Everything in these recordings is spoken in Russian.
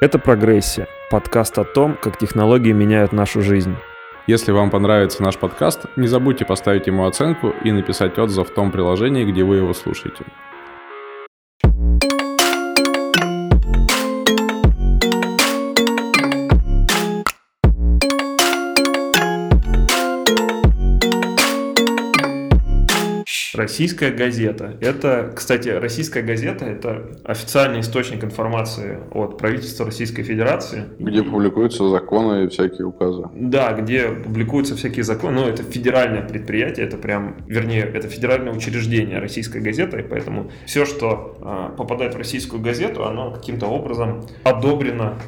Это «Прогрессия» — подкаст о том, как технологии меняют нашу жизнь. Если вам понравится наш подкаст, не забудьте поставить ему оценку и написать отзыв в том приложении, где вы его слушаете. Российская газета. Это, кстати, российская газета – это официальный источник информации от правительства Российской Федерации. Где публикуются законы и всякие указы. Да, где публикуются всякие законы. Ну, это федеральное предприятие, это прям, вернее, это федеральное учреждение российской газеты, и поэтому все, что э, попадает в российскую газету, оно каким-то образом одобрено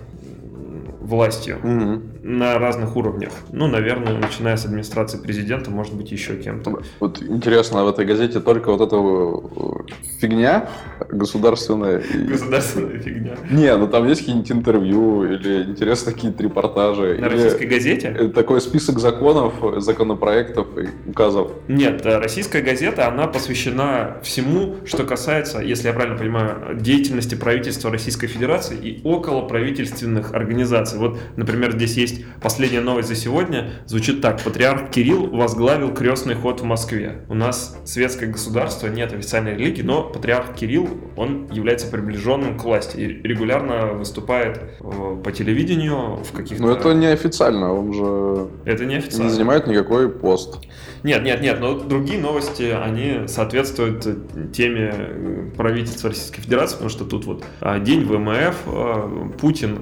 властью угу. на разных уровнях. Ну, наверное, начиная с администрации президента, может быть, еще кем-то. Вот интересно, в этой газете только вот эта э, фигня государственная. Государственная фигня. Не, ну там есть какие-нибудь интервью или интересные какие-то репортажи. На российской газете? Такой список законов, законопроектов и указов. Нет, э, российская газета, она посвящена всему, что касается, если я правильно понимаю, деятельности правительства Российской Федерации и около правительственных организаций. Вот, например, здесь есть последняя новость за сегодня. Звучит так. Патриарх Кирилл возглавил крестный ход в Москве. У нас светское государство, нет официальной религии, но патриарх Кирилл, он является приближенным к власти и регулярно выступает э, по телевидению в каких-то... Но это не официально, он же... Это не официально. Не занимает никакой пост. Нет, нет, нет, но другие новости, они соответствуют теме э, правительства Российской Федерации, потому что тут вот а, День ВМФ, э, Путин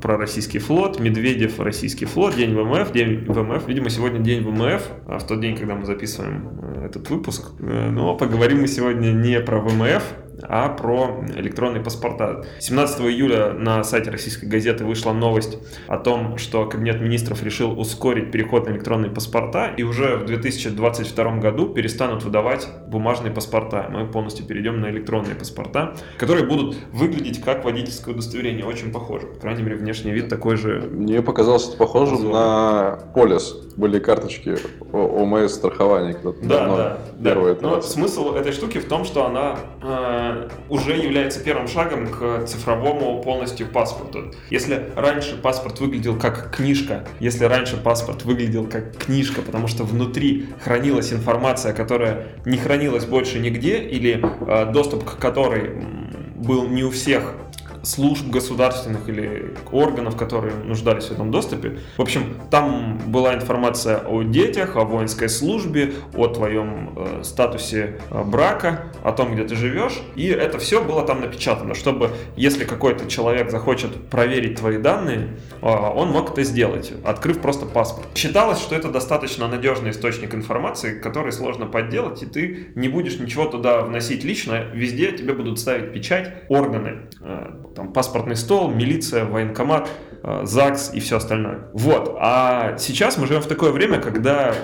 про российский флот, Медведев российский флот, день ВМФ, день ВМФ. Видимо, сегодня день ВМФ, а в тот день, когда мы записываем э, этот выпуск. Э, но поговорим мы сегодня не про ВМФ, а про электронные паспорта. 17 июля на сайте российской газеты вышла новость о том, что Кабинет министров решил ускорить переход на электронные паспорта, и уже в 2022 году перестанут выдавать бумажные паспорта. Мы полностью перейдем на электронные паспорта, которые будут выглядеть как водительское удостоверение. Очень похоже. По крайней мере, внешний вид такой же. Мне показалось это похожим Позор. на полис. Были карточки ОМС страхования. Да, да, да. Но смысл этой штуки в том, что она э, уже является первым шагом к цифровому полностью паспорту. Если раньше паспорт выглядел как книжка, если раньше паспорт выглядел как книжка, потому что внутри хранилась информация, которая не хранилась больше нигде, или э, доступ к которой был не у всех служб государственных или органов, которые нуждались в этом доступе. В общем, там была информация о детях, о воинской службе, о твоем э, статусе э, брака, о том, где ты живешь. И это все было там напечатано, чтобы если какой-то человек захочет проверить твои данные, э, он мог это сделать, открыв просто паспорт. Считалось, что это достаточно надежный источник информации, который сложно подделать, и ты не будешь ничего туда вносить лично. Везде тебе будут ставить печать органы э, там паспортный стол, милиция, военкомат, э, ЗАГС и все остальное. Вот. А сейчас мы живем в такое время, когда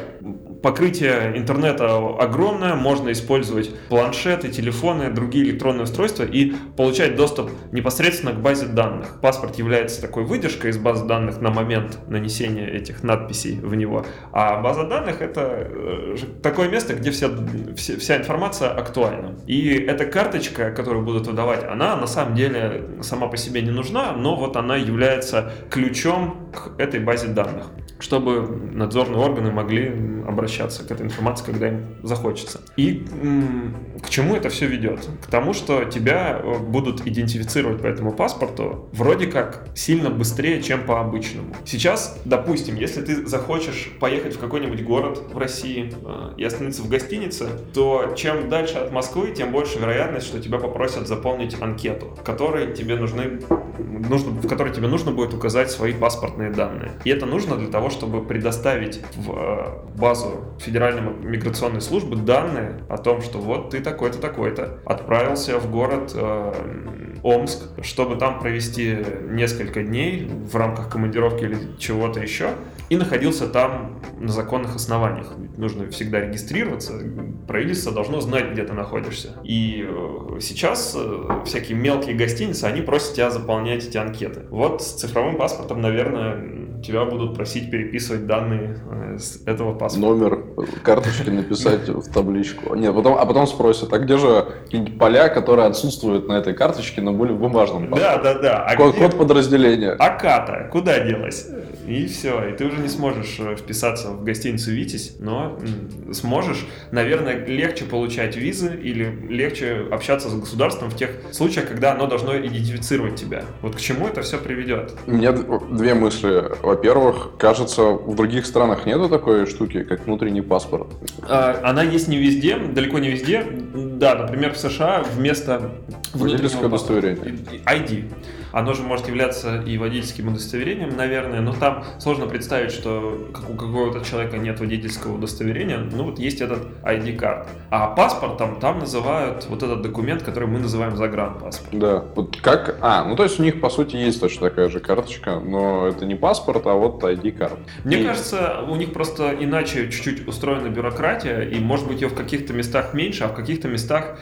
покрытие интернета огромное, можно использовать планшеты, телефоны, другие электронные устройства и получать доступ непосредственно к базе данных. Паспорт является такой выдержкой из базы данных на момент нанесения этих надписей в него, а база данных это э, такое место, где вся, вся, вся информация актуальна. И эта карточка, которую будут выдавать, она на самом деле сама по себе не нужна, но вот она является ключом к этой базе данных чтобы надзорные органы могли обращаться к этой информации, когда им захочется. И к чему это все ведет? К тому, что тебя э, будут идентифицировать по этому паспорту вроде как сильно быстрее, чем по обычному. Сейчас, допустим, если ты захочешь поехать в какой-нибудь город в России э, и остановиться в гостинице, то чем дальше от Москвы, тем больше вероятность, что тебя попросят заполнить анкету, в которой тебе нужны, нужно, в которой тебе нужно будет указать свои паспортные данные. И это нужно для того, чтобы предоставить в э, базу Федеральной миграционной службы данные о том, что вот ты такой-то, такой-то отправился в город э, Омск, чтобы там провести несколько дней в рамках командировки или чего-то еще, и находился там на законных основаниях. нужно всегда регистрироваться, правительство должно знать, где ты находишься. И э, сейчас э, всякие мелкие гостиницы, они просят тебя заполнять эти анкеты. Вот с цифровым паспортом, наверное, тебя будут просить переписывать данные э, с этого паспорта. Номер карточки написать в табличку. Нет, потом, а потом спросят, а где же поля, которые отсутствуют на этой карточке, но были в бумажном паспорте? Да, да, да. А код, где... код подразделения. А ката, куда делась? И все, и ты уже не сможешь э, вписаться в гостиницу «Витязь», но сможешь, наверное, легче получать визы или легче общаться с государством в тех случаях, когда оно должно идентифицировать тебя. Вот к чему это все приведет? У меня две мысли. Во-первых, кажется, в других странах нету такой штуки, как внутренний паспорт. А, она есть не везде, далеко не везде. Да, например, в США вместо Водительское удостоверение. ID. Оно же может являться и водительским удостоверением, наверное, но там сложно представить, что как у какого-то человека нет водительского удостоверения, ну вот есть этот ID-карт. А паспортом там называют вот этот документ, который мы называем загранпаспорт. Да, вот как... А, ну то есть у них по сути есть точно такая же карточка, но это не паспорт, а вот ID-карт. Мне и... кажется, у них просто иначе чуть-чуть устроена бюрократия, и может быть ее в каких-то местах меньше, а в каких-то местах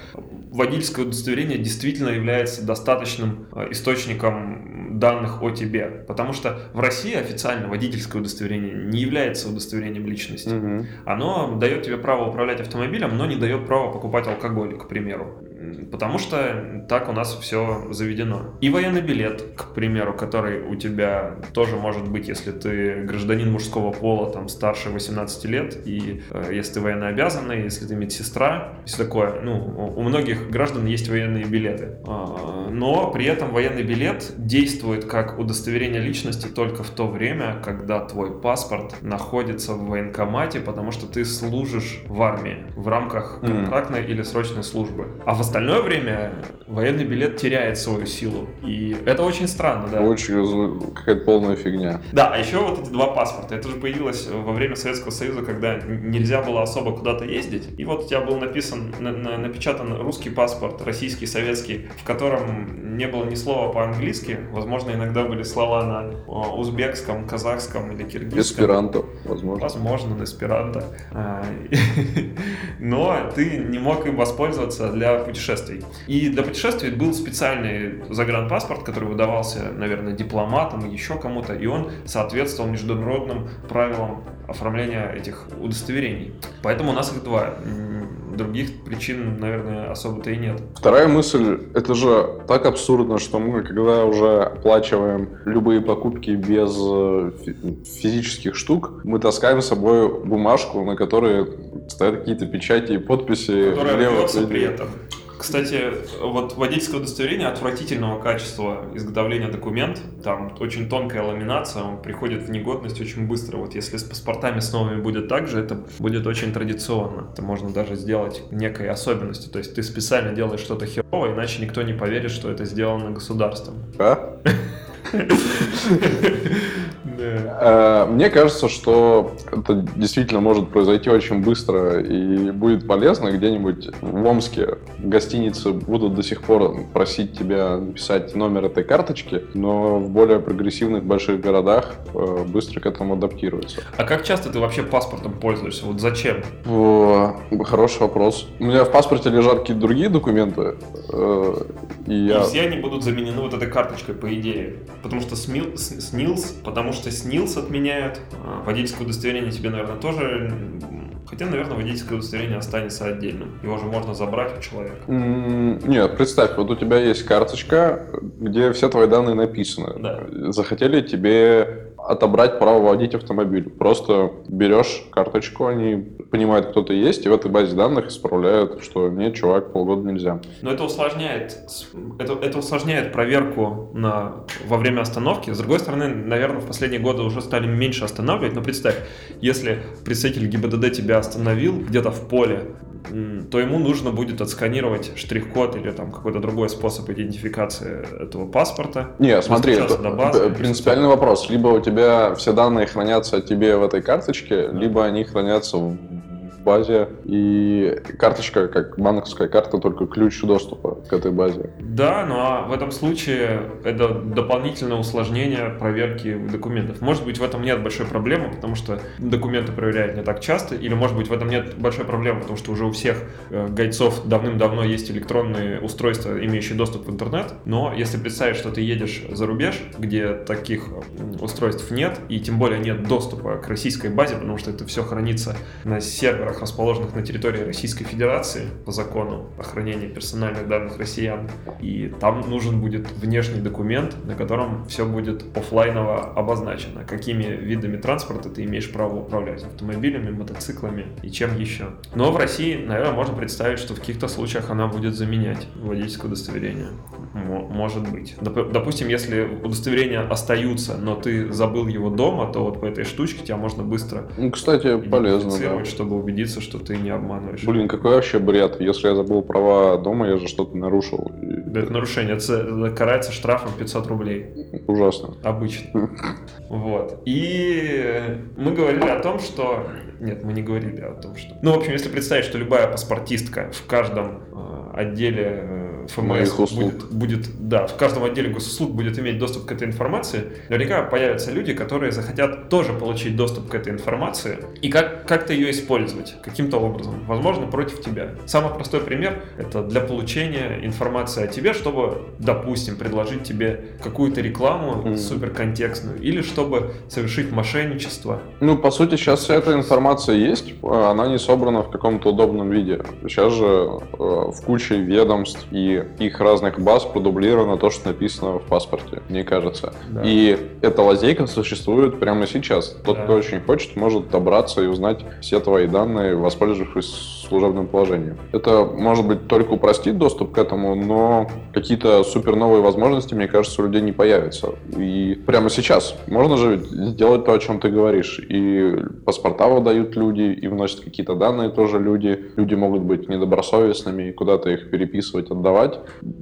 водительское удостоверение действительно является достаточным э, источником данных о тебе. Потому что в России официально водительское удостоверение не является удостоверением личности. Угу. Оно дает тебе право управлять автомобилем, но не дает права покупать алкоголь, к примеру потому что так у нас все заведено. И военный билет, к примеру, который у тебя тоже может быть, если ты гражданин мужского пола, там, старше 18 лет, и э, если ты военнообязанный, если ты медсестра, все такое. Ну, у многих граждан есть военные билеты. А, но при этом военный билет действует как удостоверение личности только в то время, когда твой паспорт находится в военкомате, потому что ты служишь в армии в рамках контрактной mm. или срочной службы. А в остальное время военный билет теряет свою силу. И это очень странно, да. Очень какая-то полная фигня. Да, а еще вот эти два паспорта. Это же появилось во время Советского Союза, когда нельзя было особо куда-то ездить. И вот у тебя был написан, на, на, напечатан русский паспорт, российский, советский, в котором не было ни слова по-английски. Возможно, иногда были слова на узбекском, казахском или киргизском. Эсперанто, возможно. Возможно, на эсперанто. А, но ты не мог им воспользоваться для путешествий. И для путешествий был специальный загранпаспорт, который выдавался, наверное, дипломатам и еще кому-то, и он соответствовал международным правилам оформления этих удостоверений. Поэтому у нас их два. Других причин, наверное, особо-то и нет. Вторая мысль, это же так абсурдно, что мы, когда уже оплачиваем любые покупки без э, физических штук, мы таскаем с собой бумажку, на которой стоят какие-то печати и подписи. Которая при этом. Кстати, вот водительское удостоверение отвратительного качества изготовления документ, там очень тонкая ламинация, он приходит в негодность очень быстро. Вот если с паспортами с новыми будет так же, это будет очень традиционно. Это можно даже сделать некой особенностью. То есть ты специально делаешь что-то херово, иначе никто не поверит, что это сделано государством. А? Э, мне кажется, что это действительно может произойти очень быстро и будет полезно где-нибудь в Омске. Гостиницы будут до сих пор просить тебя написать номер этой карточки, но в более прогрессивных больших городах э, быстро к этому адаптируются. А как часто ты вообще паспортом пользуешься? Вот зачем? Хороший вопрос. У меня в паспорте лежат какие-то другие документы. Э, и, и я... все они будут заменены вот этой карточкой, по идее. Потому что СНИЛС, потому что СНИЛС отменяют. А, водительское удостоверение тебе, наверное, тоже... Хотя, наверное, водительское удостоверение останется отдельным. Его же можно забрать у человека. Нет, представь, вот у тебя есть карточка, где все твои данные написаны. Да. Захотели тебе отобрать право водить автомобиль. Просто берешь карточку, они понимают, кто ты есть, и в этой базе данных исправляют, что нет, чувак, полгода нельзя. Но это усложняет, это, это усложняет проверку на, во время остановки. С другой стороны, наверное, в последние годы уже стали меньше останавливать, но представь, если представитель ГИБДД тебя остановил где-то в поле, то ему нужно будет отсканировать штрих-код или там какой-то другой способ идентификации этого паспорта. Не, смотри, это базы, принципиальный вопрос. Либо у тебя все данные хранятся о тебе в этой карточке, либо они хранятся в базе, и карточка, как банковская карта, только ключ доступа к этой базе. Да, ну а в этом случае это дополнительное усложнение проверки документов. Может быть, в этом нет большой проблемы, потому что документы проверяют не так часто, или может быть, в этом нет большой проблемы, потому что уже у всех э, гайцов давным-давно есть электронные устройства, имеющие доступ в интернет, но если представить, что ты едешь за рубеж, где таких устройств нет, и тем более нет доступа к российской базе, потому что это все хранится на серверах, расположенных на территории Российской Федерации по закону о хранении персональных данных россиян. И там нужен будет внешний документ, на котором все будет офлайново обозначено, какими видами транспорта ты имеешь право управлять, автомобилями, мотоциклами и чем еще. Но в России, наверное, можно представить, что в каких-то случаях она будет заменять водительское удостоверение. Может быть. Допустим, если удостоверения остаются, но ты забыл его дома, то вот по этой штучке тебя можно быстро ну, кстати, полезно, да. чтобы убедиться, что ты не обманываешь. Блин, какой вообще бред. Если я забыл права дома, я же что-то нарушил. Да, это нарушение. Это карается штрафом 500 рублей. Ужасно. Обычно. Вот. И мы говорили о том, что... Нет, мы не говорили о том, что... Ну, в общем, если представить, что любая паспортистка в каждом э, отделе э, ФМС будет, будет, да, в каждом отделе госуслуг будет иметь доступ к этой информации, наверняка появятся люди, которые захотят тоже получить доступ к этой информации и как, как-то ее использовать каким-то образом, возможно, против тебя. Самый простой пример — это для получения информации о тебе, чтобы, допустим, предложить тебе какую-то рекламу mm-hmm. суперконтекстную или чтобы совершить мошенничество. Ну, по сути, сейчас вся эта информация есть, она не собрана в каком-то удобном виде. Сейчас же э, в куче ведомств и их разных баз продублировано то, что написано в паспорте, мне кажется. Да. И эта лазейка существует прямо сейчас. Тот, да. кто очень хочет, может добраться и узнать все твои данные, воспользовавшись служебным положением. Это, может быть, только упростит доступ к этому, но какие-то супер новые возможности, мне кажется, у людей не появятся. И прямо сейчас можно же сделать то, о чем ты говоришь. И паспорта выдают люди, и вносят какие-то данные тоже люди. Люди могут быть недобросовестными и куда-то их переписывать, отдавать.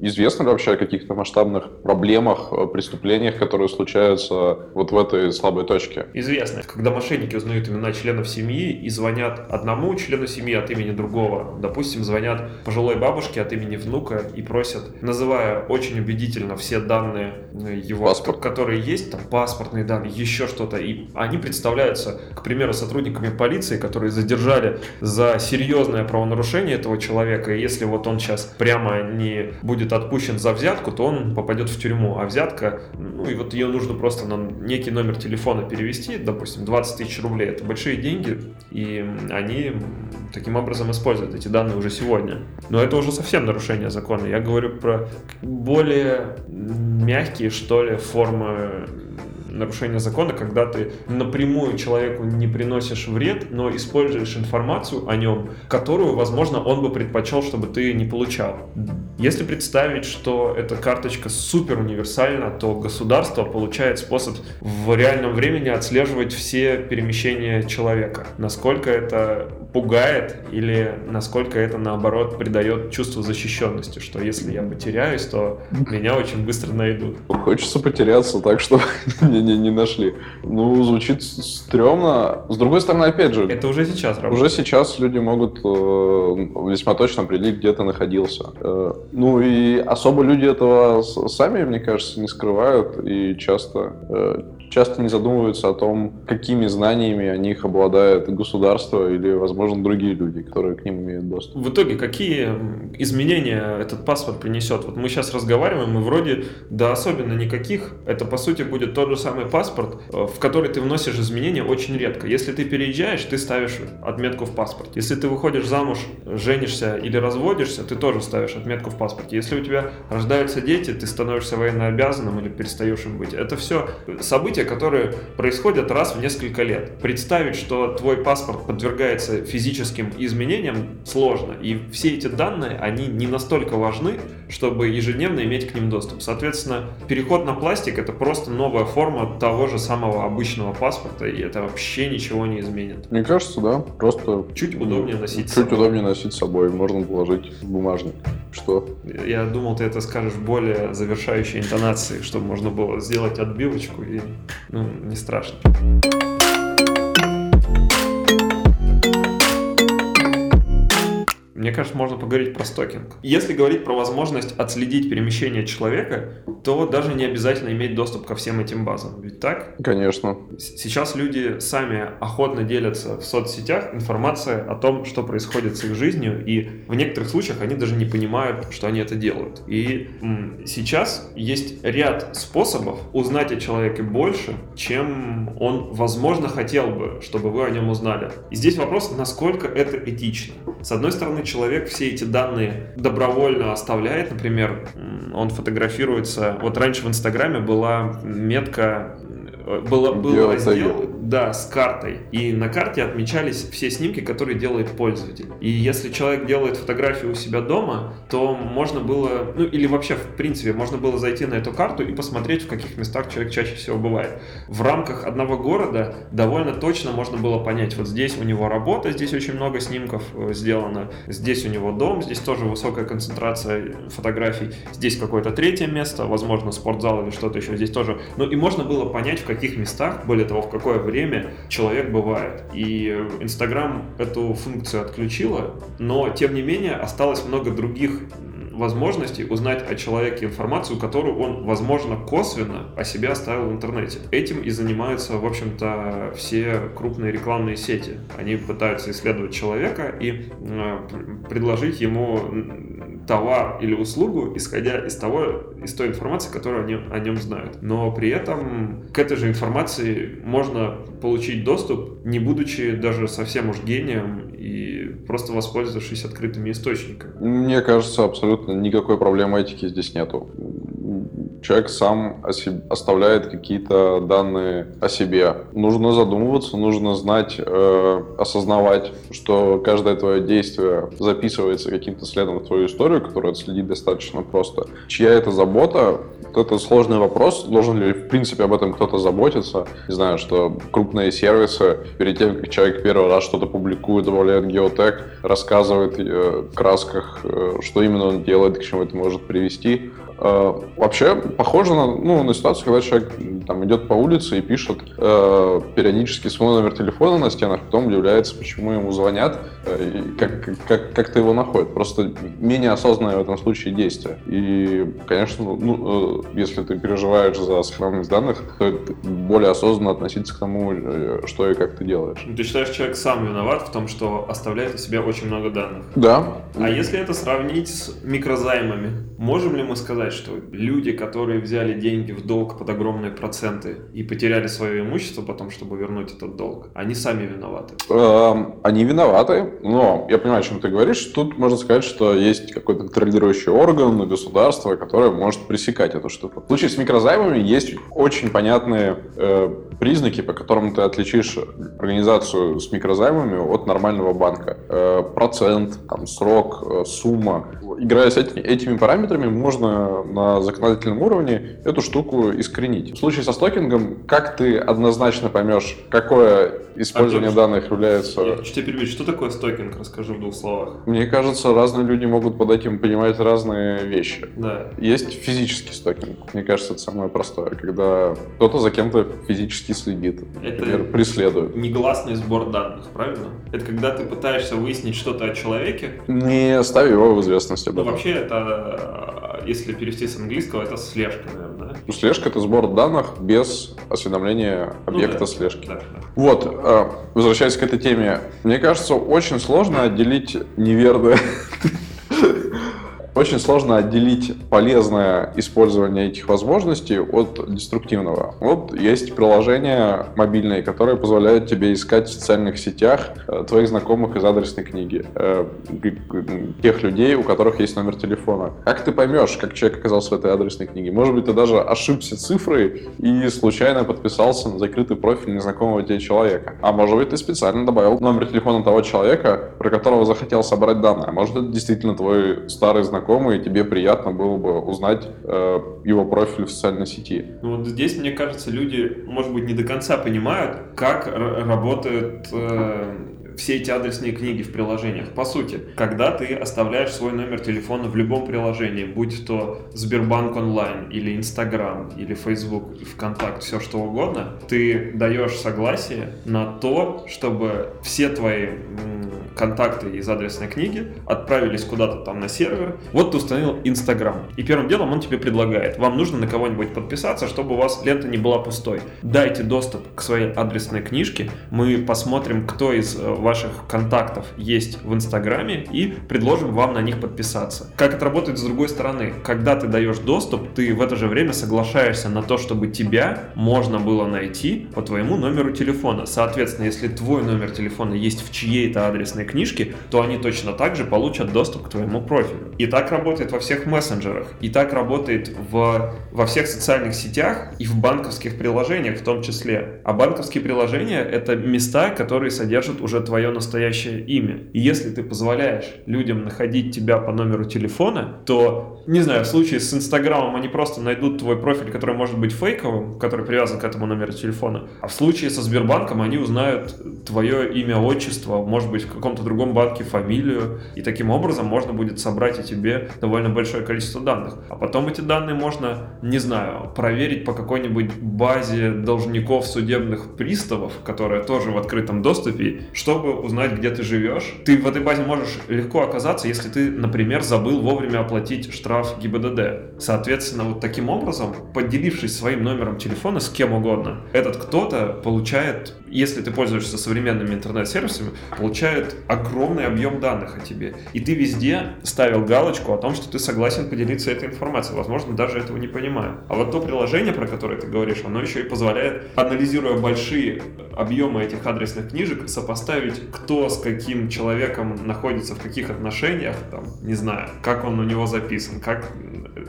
Известно ли вообще о каких-то масштабных проблемах, преступлениях, которые случаются вот в этой слабой точке? Известно. Когда мошенники узнают имена членов семьи и звонят одному члену семьи от имени другого. Допустим, звонят пожилой бабушке от имени внука и просят, называя очень убедительно все данные э, его, Паспорт. которые есть, там паспортные данные, еще что-то, и они представляются, к примеру, сотрудниками полиции, которые задержали за серьезное правонарушение этого человека, и если вот он сейчас прямо не будет отпущен за взятку, то он попадет в тюрьму, а взятка, ну и вот ее нужно просто на некий номер телефона перевести, допустим, 20 тысяч рублей, это большие деньги, и они таким образом использовать эти данные уже сегодня. Но это уже совсем нарушение закона. Я говорю про более мягкие, что ли, формы нарушение закона, когда ты напрямую человеку не приносишь вред, но используешь информацию о нем, которую, возможно, он бы предпочел, чтобы ты не получал. Если представить, что эта карточка супер универсальна, то государство получает способ в реальном времени отслеживать все перемещения человека. Насколько это пугает или насколько это, наоборот, придает чувство защищенности, что если я потеряюсь, то меня очень быстро найдут. Хочется потеряться так, чтобы не, не нашли. Ну, звучит стрёмно. С другой стороны, опять же... Это уже сейчас работает. Уже сейчас люди могут э, весьма точно определить, где ты находился. Э, ну и особо люди этого сами, мне кажется, не скрывают и часто э, часто не задумываются о том, какими знаниями о них обладает государство или, возможно, другие люди, которые к ним имеют доступ. В итоге, какие изменения этот паспорт принесет? Вот мы сейчас разговариваем, и вроде, да особенно никаких. Это, по сути, будет тот же самый паспорт, э, в который ты вносишь изменения очень редко. Если ты переезжаешь, ты ставишь отметку в паспорт. Если ты выходишь замуж, женишься или разводишься, ты тоже ставишь отметку в паспорте. Если у тебя рождаются дети, ты становишься военнообязанным или перестаешь им быть. Это все события, события, которые происходят раз в несколько лет. Представить, что твой паспорт подвергается физическим изменениям, сложно. И все эти данные, они не настолько важны, чтобы ежедневно иметь к ним доступ. Соответственно, переход на пластик — это просто новая форма того же самого обычного паспорта, и это вообще ничего не изменит. Мне кажется, да. Просто... Чуть удобнее носить Чуть собой. удобнее носить с собой. Можно положить в бумажник. Что? Я думал, ты это скажешь более завершающей интонацией, чтобы можно было сделать отбивочку и ну, не страшно. Мне кажется, можно поговорить про стокинг. Если говорить про возможность отследить перемещение человека, то даже не обязательно иметь доступ ко всем этим базам. Ведь так? Конечно. Сейчас люди сами охотно делятся в соцсетях информацией о том, что происходит с их жизнью, и в некоторых случаях они даже не понимают, что они это делают. И сейчас есть ряд способов узнать о человеке больше, чем он, возможно, хотел бы, чтобы вы о нем узнали. И здесь вопрос, насколько это этично. С одной стороны, человек все эти данные добровольно оставляет, например, он фотографируется. Вот раньше в Инстаграме была метка было, был раздел да, с картой. И на карте отмечались все снимки, которые делает пользователь. И если человек делает фотографию у себя дома, то можно было, ну или вообще в принципе, можно было зайти на эту карту и посмотреть, в каких местах человек чаще всего бывает. В рамках одного города довольно точно можно было понять, вот здесь у него работа, здесь очень много снимков э, сделано, здесь у него дом, здесь тоже высокая концентрация фотографий, здесь какое-то третье место, возможно, спортзал или что-то еще, здесь тоже. Ну и можно было понять, в каких каких местах, более того, в какое время человек бывает. И Инстаграм эту функцию отключила, но тем не менее осталось много других возможности узнать о человеке информацию, которую он, возможно, косвенно о себе оставил в интернете. Этим и занимаются, в общем-то, все крупные рекламные сети. Они пытаются исследовать человека и э, предложить ему товар или услугу, исходя из того, из той информации, которую они о нем знают. Но при этом к этой же информации можно получить доступ, не будучи даже совсем уж гением и просто воспользовавшись открытыми источниками. Мне кажется, абсолютно никакой проблемы этики здесь нету. Человек сам себе, оставляет какие-то данные о себе. Нужно задумываться, нужно знать, э, осознавать, что каждое твое действие записывается каким-то следом в твою историю, которую отследить достаточно просто. Чья это забота, это сложный вопрос. Должен ли, в принципе, об этом кто-то заботиться? Не знаю, что крупные сервисы, перед тем, как человек первый раз что-то публикует, добавляет геотег, рассказывает э, в красках, э, что именно он делает, к чему это может привести. Э, вообще похоже на, ну, на ситуацию, когда человек там, идет по улице и пишет э, периодически свой номер телефона на стенах, потом удивляется, почему ему звонят э, и как, как, как ты его находит. Просто менее осознанное в этом случае действие. И, конечно, ну, э, если ты переживаешь за сохранность данных, то более осознанно относиться к тому, э, что и как ты делаешь. Ты считаешь, человек сам виноват в том, что оставляет о себе очень много данных? Да. А если это сравнить с микрозаймами, можем ли мы сказать, сказать, что люди, которые взяли деньги в долг под огромные проценты и потеряли свое имущество потом, чтобы вернуть этот долг, они сами виноваты? Эм, они виноваты, но я понимаю, о чем ты говоришь. Тут можно сказать, что есть какой-то контролирующий орган, государство, которое может пресекать эту штуку. В случае с микрозаймами есть очень понятные э, признаки, по которым ты отличишь организацию с микрозаймами от нормального банка. Э, процент, там, срок, э, сумма. Играя с эти, этими параметрами, можно на законодательном уровне эту штуку искоренить. В случае со стокингом, как ты однозначно поймешь, какое использование а, данных является... Я хочу тебя перебить. Что такое стокинг? Расскажи в двух словах. Мне кажется, разные люди могут под этим понимать разные вещи. Да. Есть физический стокинг. Мне кажется, это самое простое, когда кто-то за кем-то физически следит, это например, преследует. негласный сбор данных, правильно? Это когда ты пытаешься выяснить что-то о человеке. Не ставь его в известность об ну, этом. Ну, вообще, это, если перевести с английского, это слежка, наверное, да? Ну, слежка — это сбор данных без осведомления объекта ну, да. слежки. Да, да. Вот, э, возвращаясь к этой теме, мне кажется, очень сложно отделить неверное очень сложно отделить полезное использование этих возможностей от деструктивного. Вот есть приложения мобильные, которые позволяют тебе искать в социальных сетях э, твоих знакомых из адресной книги, э, тех людей, у которых есть номер телефона. Как ты поймешь, как человек оказался в этой адресной книге? Может быть, ты даже ошибся цифрой и случайно подписался на закрытый профиль незнакомого тебе человека. А может быть, ты специально добавил номер телефона того человека, про которого захотел собрать данные. А может, это действительно твой старый знакомый знакомый, и тебе приятно было бы узнать э, его профиль в социальной сети. Ну, вот здесь, мне кажется, люди, может быть, не до конца понимают, как работают э, все эти адресные книги в приложениях. По сути, когда ты оставляешь свой номер телефона в любом приложении, будь то Сбербанк онлайн или Инстаграм или Facebook, ВКонтакт, все что угодно, ты даешь согласие на то, чтобы все твои контакты из адресной книги, отправились куда-то там на сервер. Вот ты установил Инстаграм. И первым делом он тебе предлагает, вам нужно на кого-нибудь подписаться, чтобы у вас лента не была пустой. Дайте доступ к своей адресной книжке, мы посмотрим, кто из э, ваших контактов есть в Инстаграме и предложим вам на них подписаться. Как это работает с другой стороны? Когда ты даешь доступ, ты в это же время соглашаешься на то, чтобы тебя можно было найти по твоему номеру телефона. Соответственно, если твой номер телефона есть в чьей-то адресной книжке, то они точно так же получат доступ к твоему профилю. И так работает во всех мессенджерах, и так работает в, во всех социальных сетях и в банковских приложениях в том числе. А банковские приложения — это места, которые содержат уже твое настоящее имя. И если ты позволяешь людям находить тебя по номеру телефона, то, не знаю, в случае с Инстаграмом они просто найдут твой профиль, который может быть фейковым, который привязан к этому номеру телефона. А в случае со Сбербанком они узнают твое имя, отчество, может быть, в каком-то другом банке фамилию. И таким образом можно будет собрать о тебе довольно большое количество данных. А потом эти данные можно, не знаю, проверить по какой-нибудь базе должников судебных приставов, которая тоже в открытом доступе, чтобы узнать, где ты живешь. Ты в этой базе можешь легко оказаться, если ты, например, забыл вовремя оплатить штраф ГИБДД. Соответственно, вот таким образом, поделившись своим номером телефона с кем угодно, этот кто-то получает, если ты пользуешься современными интернет-сервисами, получает огромный объем данных о тебе. И ты везде ставил галочку о том, что ты согласен поделиться этой информацией. Возможно, даже этого не понимаю. А вот то приложение, про которое ты говоришь, оно еще и позволяет, анализируя большие объемы этих адресных книжек, сопоставить, кто с каким человеком находится в каких отношениях, там, не знаю, как он у него записан, как...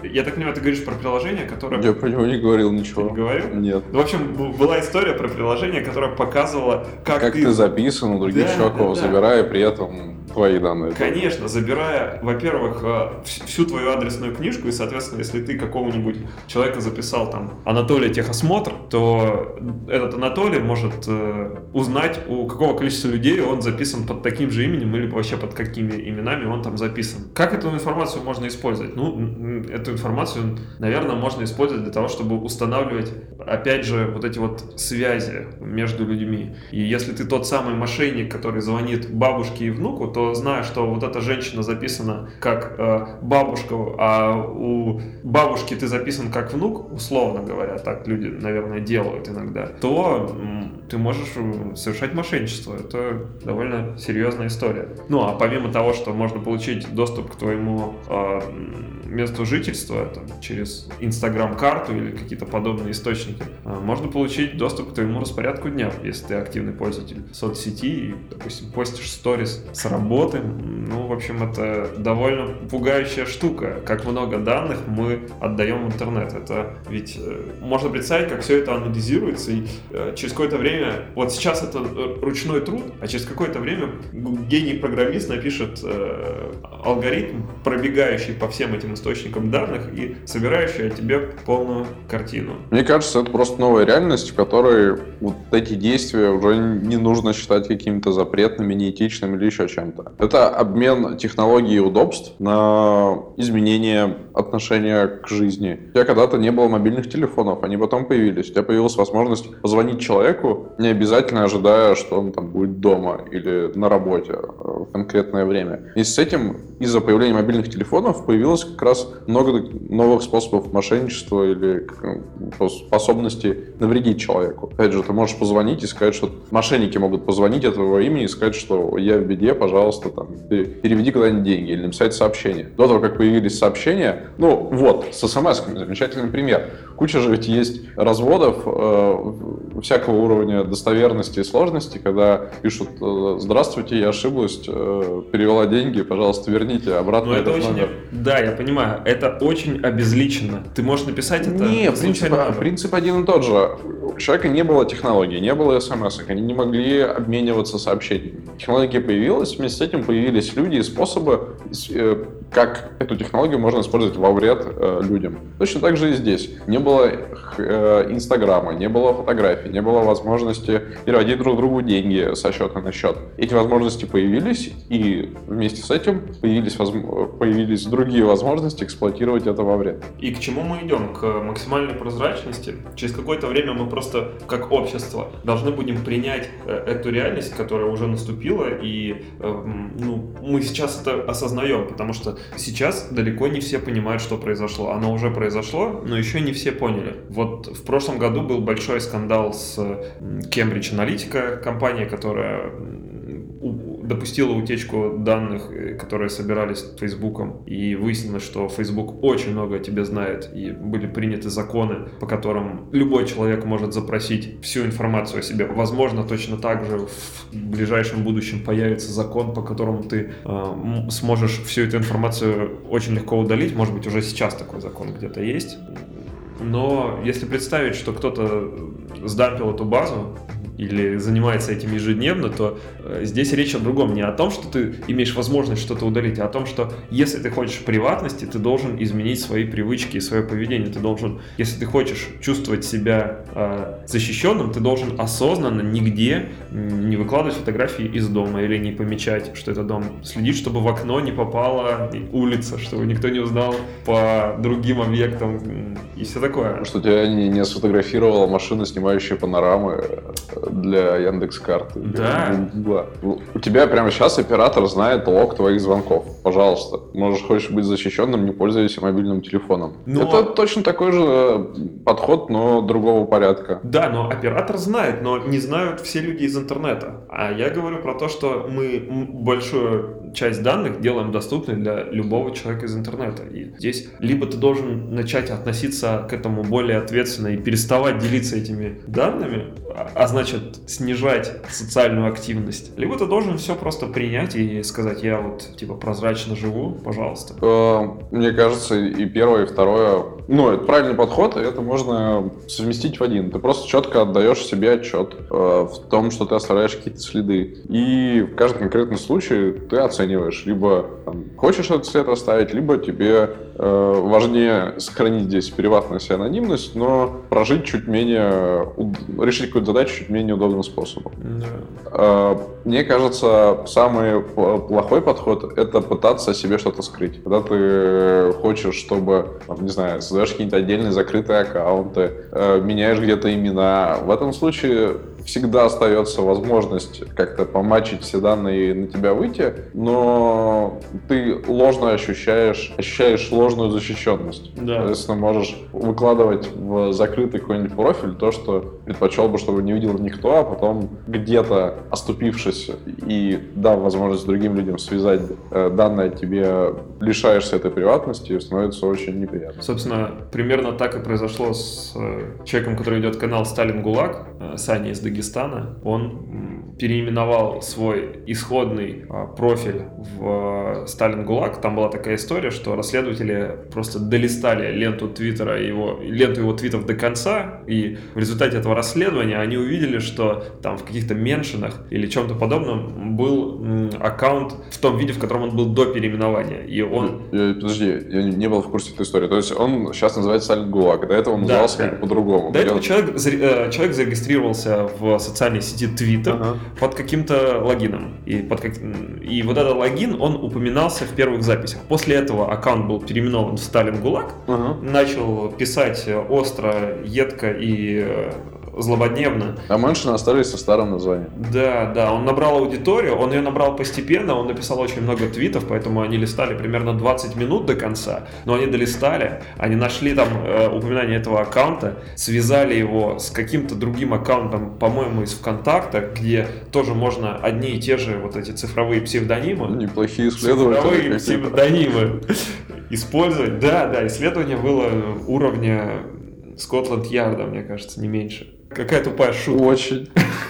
Я так понимаю, ты говоришь про приложение, которое... Я про него не говорил ничего. Ты не говорил? Нет. В общем, была история про приложение, которое показывало, как, как ты... ты записан у других да, чуваков, да, да. забирая при этом твои данные. Конечно, забирая, во-первых, э, всю твою адресную книжку, и, соответственно, если ты какого-нибудь человека записал там Анатолий Техосмотр, то этот Анатолий может э, узнать, у какого количества людей он записан под таким же именем или вообще под какими именами он там записан. Как эту информацию можно использовать? Ну, эту информацию, наверное, можно использовать для того, чтобы устанавливать, опять же, вот эти вот связи между людьми. И если ты тот самый мошенник, который звонит бабушке и внуку, то зная, что вот эта женщина записана как э, бабушка, а у бабушки ты записан как внук, условно говоря, так люди, наверное, делают иногда, то ты можешь совершать мошенничество. Это довольно серьезная история. Ну, а помимо того, что можно получить доступ к твоему э, месту жительства там, через Инстаграм-карту или какие-то подобные источники, э, можно получить доступ к твоему распорядку дня, если ты активный пользователь соцсети и, допустим, постишь сторис с работы. Ну, в общем, это довольно пугающая штука. Как много данных мы отдаем в интернет. Это ведь э, можно представить, как все это анализируется, и э, через какое-то время, вот сейчас это ручной труд, а через какое-то время гений-программист напишет э, алгоритм, пробегающий по всем этим источникам данных и собирающий о тебе полную картину. Мне кажется, это просто новая реальность, в которой вот эти действия уже не нужно считать какими-то запретными, неэтичными или еще чем-то чем Это обмен технологий и удобств на изменение отношения к жизни. У тебя когда-то не было мобильных телефонов, они потом появились. У тебя появилась возможность позвонить человеку, не обязательно ожидая, что он там будет дома или на работе в конкретное время. И с этим, из-за появления мобильных телефонов, появилось как раз много новых способов мошенничества или способности навредить человеку. Опять же, ты можешь позвонить и сказать, что мошенники могут позвонить от твоего имени и сказать, что я в беде, пожалуйста, там, переведи куда-нибудь деньги или написать сообщение. До того, как появились сообщения, ну вот, с смс замечательный пример. Куча же ведь есть разводов э, всякого уровня достоверности и сложности, когда пишут э, «Здравствуйте, я ошиблась, э, перевела деньги, пожалуйста, верните обратно Но это очень, номер». Да, я понимаю, это очень обезличенно. Ты можешь написать это? Не, принцип, принцип один и тот же. У человека не было технологий, не было смс они не могли обмениваться сообщениями. Технология появилась, вместе с этим появились люди и способы э, как эту технологию можно использовать во вред э, людям. Точно так же и здесь. Не было э, Инстаграма, не было фотографий, не было возможности переводить друг другу деньги со счета на счет. Эти возможности появились, и вместе с этим появились, появились другие возможности эксплуатировать это во вред. И к чему мы идем? К максимальной прозрачности. Через какое-то время мы просто, как общество, должны будем принять э, эту реальность, которая уже наступила, и ну, мы сейчас это осознаем, потому что сейчас далеко не все понимают, что произошло. Оно уже произошло, но еще не все поняли. Вот в прошлом году был большой скандал с Cambridge Analytica, компания, которая допустила утечку данных, э, которые собирались Фейсбуком, и выяснилось, что Facebook очень много о тебе знает, и были приняты законы, по которым любой человек может запросить всю информацию о себе. Возможно, точно так же в ближайшем будущем появится закон, по которому ты э, сможешь всю эту информацию очень легко удалить. Может быть, уже сейчас такой закон где-то есть. Но если представить, что кто-то сдампил эту базу, или занимается этим ежедневно, то э, здесь речь о другом. Не о том, что ты имеешь возможность что-то удалить, а о том, что если ты хочешь приватности, ты должен изменить свои привычки и свое поведение. Ты должен, если ты хочешь чувствовать себя э, защищенным, ты должен осознанно нигде не выкладывать фотографии из дома или не помечать, что это дом. Следить, чтобы в окно не попала улица, чтобы никто не узнал по другим объектам и все такое. Что тебя не, не сфотографировала машина, снимающая панорамы для Яндекс карты. Да. да. У тебя прямо сейчас оператор знает лог твоих звонков. Пожалуйста. Можешь, хочешь быть защищенным, не пользуясь мобильным телефоном. Но... Это точно такой же э, подход, но другого порядка. Да, но оператор знает, но не знают все люди из интернета. А я говорю про то, что мы большую часть данных делаем доступной для любого человека из интернета. И здесь либо ты должен начать относиться к этому более ответственно и переставать делиться этими данными, а, а значит значит снижать социальную активность. Либо ты должен все просто принять и сказать, я вот типа прозрачно живу, пожалуйста. Э, мне кажется, и первое, и второе, ну, это правильный подход, и это можно совместить в один. Ты просто четко отдаешь себе отчет э, в том, что ты оставляешь какие-то следы. И в каждом конкретном случае ты оцениваешь, либо там, хочешь этот след оставить, либо тебе э, важнее сохранить здесь приватность и анонимность, но прожить чуть менее, решить какую-то задачу чуть менее удобным способом. Да. Мне кажется, самый плохой подход — это пытаться себе что-то скрыть. Когда ты хочешь, чтобы, не знаю, создаешь какие-то отдельные закрытые аккаунты, э, меняешь где-то имена, в этом случае всегда остается возможность как-то помачить все данные и на тебя выйти, но ты ложно ощущаешь, ощущаешь ложную защищенность. Да. Соответственно, можешь выкладывать в закрытый какой-нибудь профиль то, что предпочел бы, чтобы не видел никто, а потом где-то оступившись и дав возможность другим людям связать э, данные тебе, лишаешься этой приватности и становится очень неприятно. Собственно, примерно так и произошло с э, человеком, который ведет канал Сталин ГУЛАГ, э, Саня из Дагестана. Он переименовал свой исходный профиль в Сталин ГУЛАГ. Там была такая история, что расследователи просто долистали ленту Твиттера, его, ленту его твитов до конца, и в результате этого расследования они увидели, что там в каких-то меншинах или чем-то подобном был аккаунт в том виде, в котором он был до переименования. И он... Я, подожди, я не, не был в курсе этой истории. То есть он сейчас называется Салют Гулаг, до этого он да, назывался да. по-другому. До этого человек, э, человек зарегистрировался в социальной сети Twitter ага. под каким-то логином. И, под как... и вот этот логин, он упоминался в первых записях. После этого аккаунт был переименован в Сталин ГУЛАГ, ага. начал писать остро, едко и э, злободневно. А меньшины остались со старым названием. Да, да, он набрал аудиторию, он ее набрал постепенно, он написал очень много твитов, поэтому они листали примерно 20 минут до конца, но они долистали, они нашли там э, упоминание этого аккаунта, связали его с каким-то другим аккаунтом, по-моему, из ВКонтакта, где тоже можно одни и те же вот эти цифровые псевдонимы. Неплохие исследования. Цифровые псевдонимы использовать. Да, да, исследование было уровня Скотланд-Ярда, мне кажется, не меньше. Какая тупая шутка. Очень.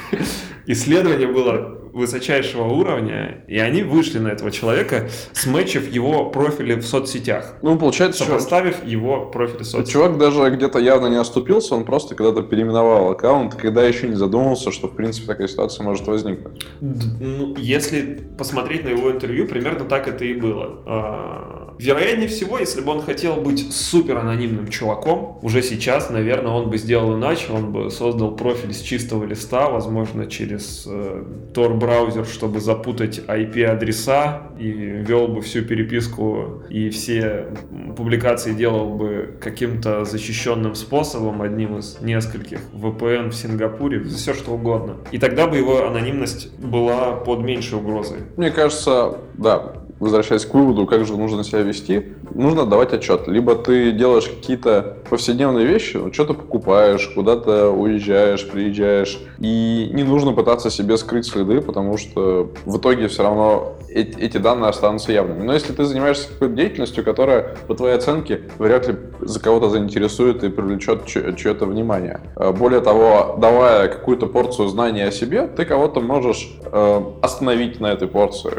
Исследование было высочайшего уровня, и они вышли на этого человека, смечив его профили в соцсетях. Ну, получается, сопоставив чувак, его профили в соцсетях. Чувак даже где-то явно не оступился, он просто когда-то переименовал аккаунт, когда еще не задумывался, что, в принципе, такая ситуация может возникнуть. Ну, если посмотреть на его интервью, примерно так это и было. Вероятнее всего, если бы он хотел быть супер анонимным чуваком, уже сейчас, наверное, он бы сделал иначе, он бы создал профиль с чистого листа, возможно, через э, Tor браузер, чтобы запутать IP-адреса и вел бы всю переписку и все публикации делал бы каким-то защищенным способом, одним из нескольких, VPN в Сингапуре, все что угодно. И тогда бы его анонимность была под меньшей угрозой. Мне кажется, да, возвращаясь к выводу, как же нужно себя вести, нужно давать отчет. Либо ты делаешь какие-то повседневные вещи, что-то покупаешь, куда-то уезжаешь, приезжаешь, и не нужно пытаться себе скрыть следы, потому что в итоге все равно эти, эти данные останутся явными. Но если ты занимаешься какой-то деятельностью, которая, по твоей оценке, вряд ли за кого-то заинтересует и привлечет чье-то внимание. Э, более того, давая какую-то порцию знаний о себе, ты кого-то можешь э, остановить на этой порции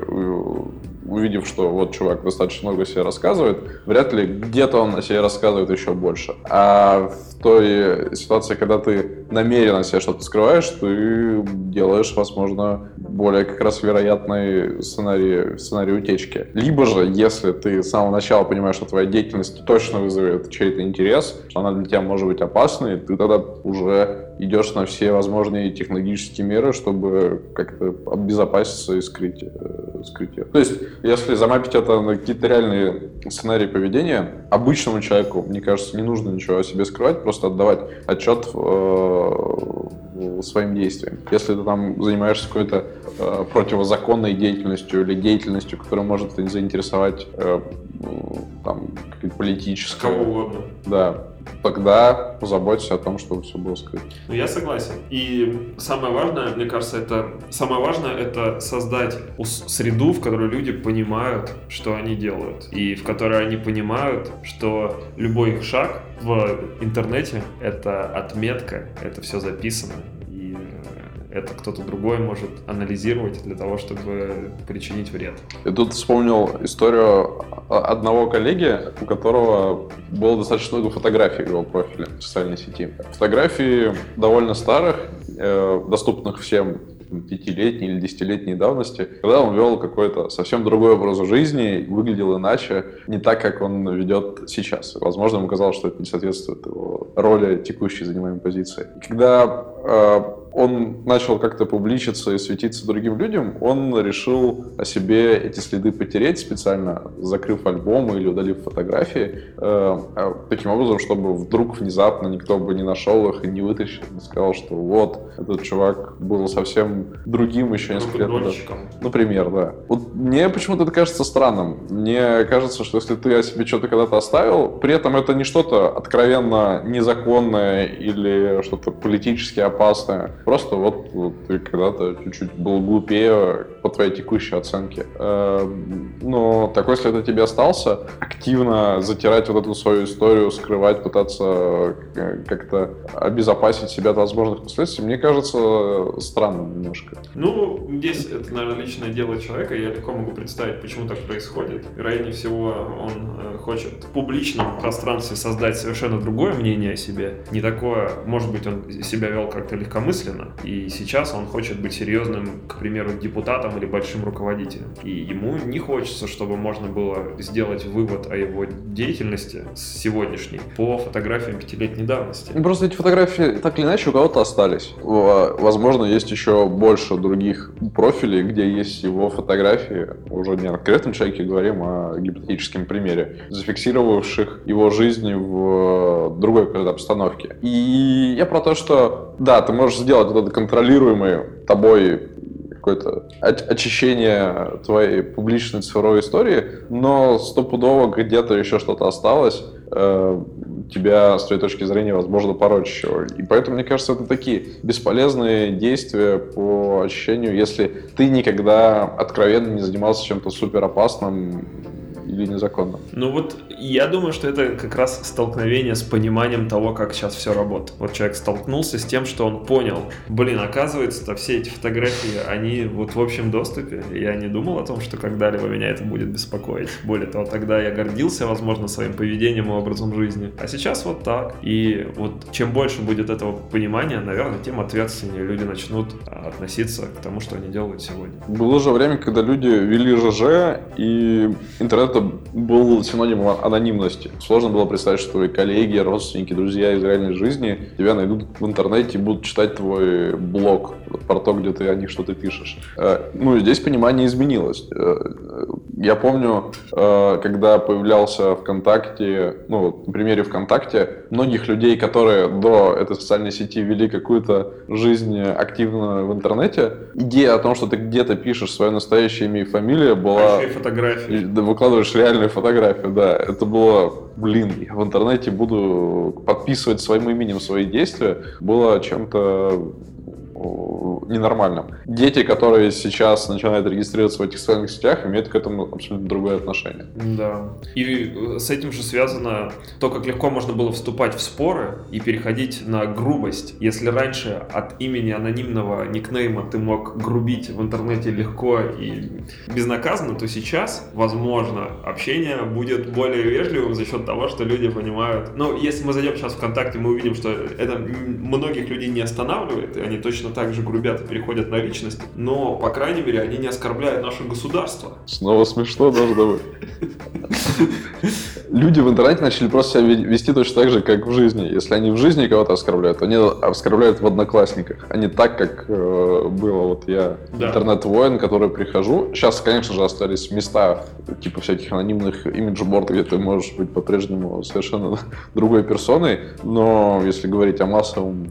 увидев, что вот чувак достаточно много себе рассказывает, вряд ли где-то он о себе рассказывает еще больше. А в той ситуации, когда ты намеренно себе что-то скрываешь, ты делаешь, возможно, более как раз вероятный сценарий, сценарий утечки. Либо же, если ты с самого начала понимаешь, что твоя деятельность точно вызовет чей-то интерес, что она для тебя может быть опасной, ты тогда уже идешь на все возможные технологические меры, чтобы как-то обезопаситься и скрыть, э, скрыть ее. То есть, если замапить это на какие-то реальные сценарии поведения, обычному человеку, мне кажется, не нужно ничего о себе скрывать, просто отдавать отчет э, своим действиям. Если ты там занимаешься какой-то э, противозаконной деятельностью или деятельностью, которая может заинтересовать э, там, политическую. Кого угодно. Да, тогда позаботься о том, чтобы все было скрыто. Ну, я согласен. И самое важное, мне кажется, это самое важное это создать среду, в которой люди понимают, что они делают, и в которой они понимают, что любой их шаг в интернете это отметка, это все записано, это кто-то другой может анализировать для того, чтобы причинить вред. Я тут вспомнил историю одного коллеги, у которого было достаточно много фотографий в его профиле в социальной сети. Фотографии довольно старых, э, доступных всем пятилетней или десятилетней давности, когда он вел какой-то совсем другой образ жизни, выглядел иначе, не так, как он ведет сейчас. Возможно, ему казалось, что это не соответствует его роли текущей занимаемой позиции. Когда э, он начал как-то публичиться и светиться другим людям, он решил о себе эти следы потереть специально, закрыв альбомы или удалив фотографии, э, а таким образом, чтобы вдруг внезапно никто бы не нашел их и не вытащил, не сказал, что вот, этот чувак был совсем другим еще несколько лет. Например, да. Вот мне почему-то это кажется странным. Мне кажется, что если ты о себе что-то когда-то оставил, при этом это не что-то откровенно незаконное или что-то политически опасное, Просто вот, вот ты когда-то чуть-чуть был глупее по твоей текущей оценке. Эм, но такой след о тебе остался. Активно затирать вот эту свою историю, скрывать, пытаться э, как-то обезопасить себя от возможных последствий, мне кажется странным немножко. Ну, здесь это, наверное, личное дело человека. Я легко могу представить, почему так происходит. Вероятнее всего, он э, хочет в публичном пространстве создать совершенно другое мнение о себе. Не такое, может быть, он себя вел как-то легкомысленно, бессмысленно. И сейчас он хочет быть серьезным, к примеру, депутатом или большим руководителем. И ему не хочется, чтобы можно было сделать вывод о его деятельности сегодняшней по фотографиям пятилетней давности. Ну, просто эти фотографии так или иначе у кого-то остались. Возможно, есть еще больше других профилей, где есть его фотографии, уже не о конкретном человеке говорим, а о гипотетическом примере, зафиксировавших его жизнь в другой какой-то обстановке. И я про то, что да, ты можешь сделать вот это контролируемое тобой какое-то очищение твоей публичной цифровой истории, но стопудово где-то еще что-то осталось, э, тебя, с твоей точки зрения, возможно, порочащего. И поэтому, мне кажется, это такие бесполезные действия по ощущению, если ты никогда откровенно не занимался чем-то супер опасным, или незаконно. Ну вот я думаю, что это как раз столкновение с пониманием того, как сейчас все работает. Вот человек столкнулся с тем, что он понял, блин, оказывается-то все эти фотографии, они вот в общем доступе. Я не думал о том, что когда-либо меня это будет беспокоить. Более того, тогда я гордился, возможно, своим поведением и образом жизни. А сейчас вот так. И вот чем больше будет этого понимания, наверное, тем ответственнее люди начнут относиться к тому, что они делают сегодня. Было же время, когда люди вели ЖЖ, и интернета был синонимом анонимности. Сложно было представить, что твои коллеги, родственники, друзья из реальной жизни тебя найдут в интернете и будут читать твой блог про то, где ты о них что-то пишешь. Э, ну, здесь понимание изменилось. Я помню, э, когда появлялся ВКонтакте, ну, на примере ВКонтакте, многих людей, которые до этой социальной сети вели какую-то жизнь активно в интернете, идея о том, что ты где-то пишешь свое настоящее имя и фамилия, была... Фотографии. Выкладываешь реальную фотографию, да. Это было, блин, я в интернете буду подписывать своим именем свои действия, было чем-то ненормальным. Дети, которые сейчас начинают регистрироваться в этих социальных сетях, имеют к этому абсолютно другое отношение. Да. И э, с этим же связано то, как легко можно было вступать в споры и переходить на грубость. Если раньше от имени анонимного никнейма ты мог грубить в интернете легко и безнаказанно, то сейчас, возможно, общение будет более вежливым за счет того, что люди понимают. Но если мы зайдем сейчас в ВКонтакте, мы увидим, что это многих людей не останавливает, и они точно так же грубят и переходят на личность, но, по крайней мере, они не оскорбляют наше государство. Снова смешно должно быть. Люди в интернете начали просто себя вести точно так же, как в жизни. Если они в жизни кого-то оскорбляют, они оскорбляют в одноклассниках, а не так, как э, было. Вот я да. интернет-воин, который прихожу. Сейчас, конечно же, остались места, типа всяких анонимных имидж-бордов, где ты можешь быть по-прежнему совершенно другой персоной. Но если говорить о массовом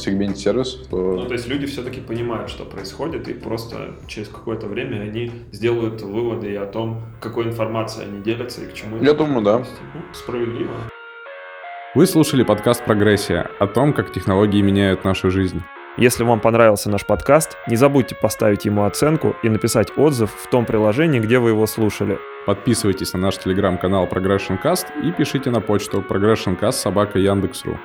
сегменте сервисов, то... Ну, то есть люди все-таки понимают, что происходит, и просто через какое-то время они сделают выводы о том, какой информацией они делятся и к чему... Я думаю, да. Ну, справедливо. Вы слушали подкаст «Прогрессия» о том, как технологии меняют нашу жизнь. Если вам понравился наш подкаст, не забудьте поставить ему оценку и написать отзыв в том приложении, где вы его слушали. Подписывайтесь на наш телеграм-канал Progression Cast и пишите на почту progressioncast собака Яндекс.ру.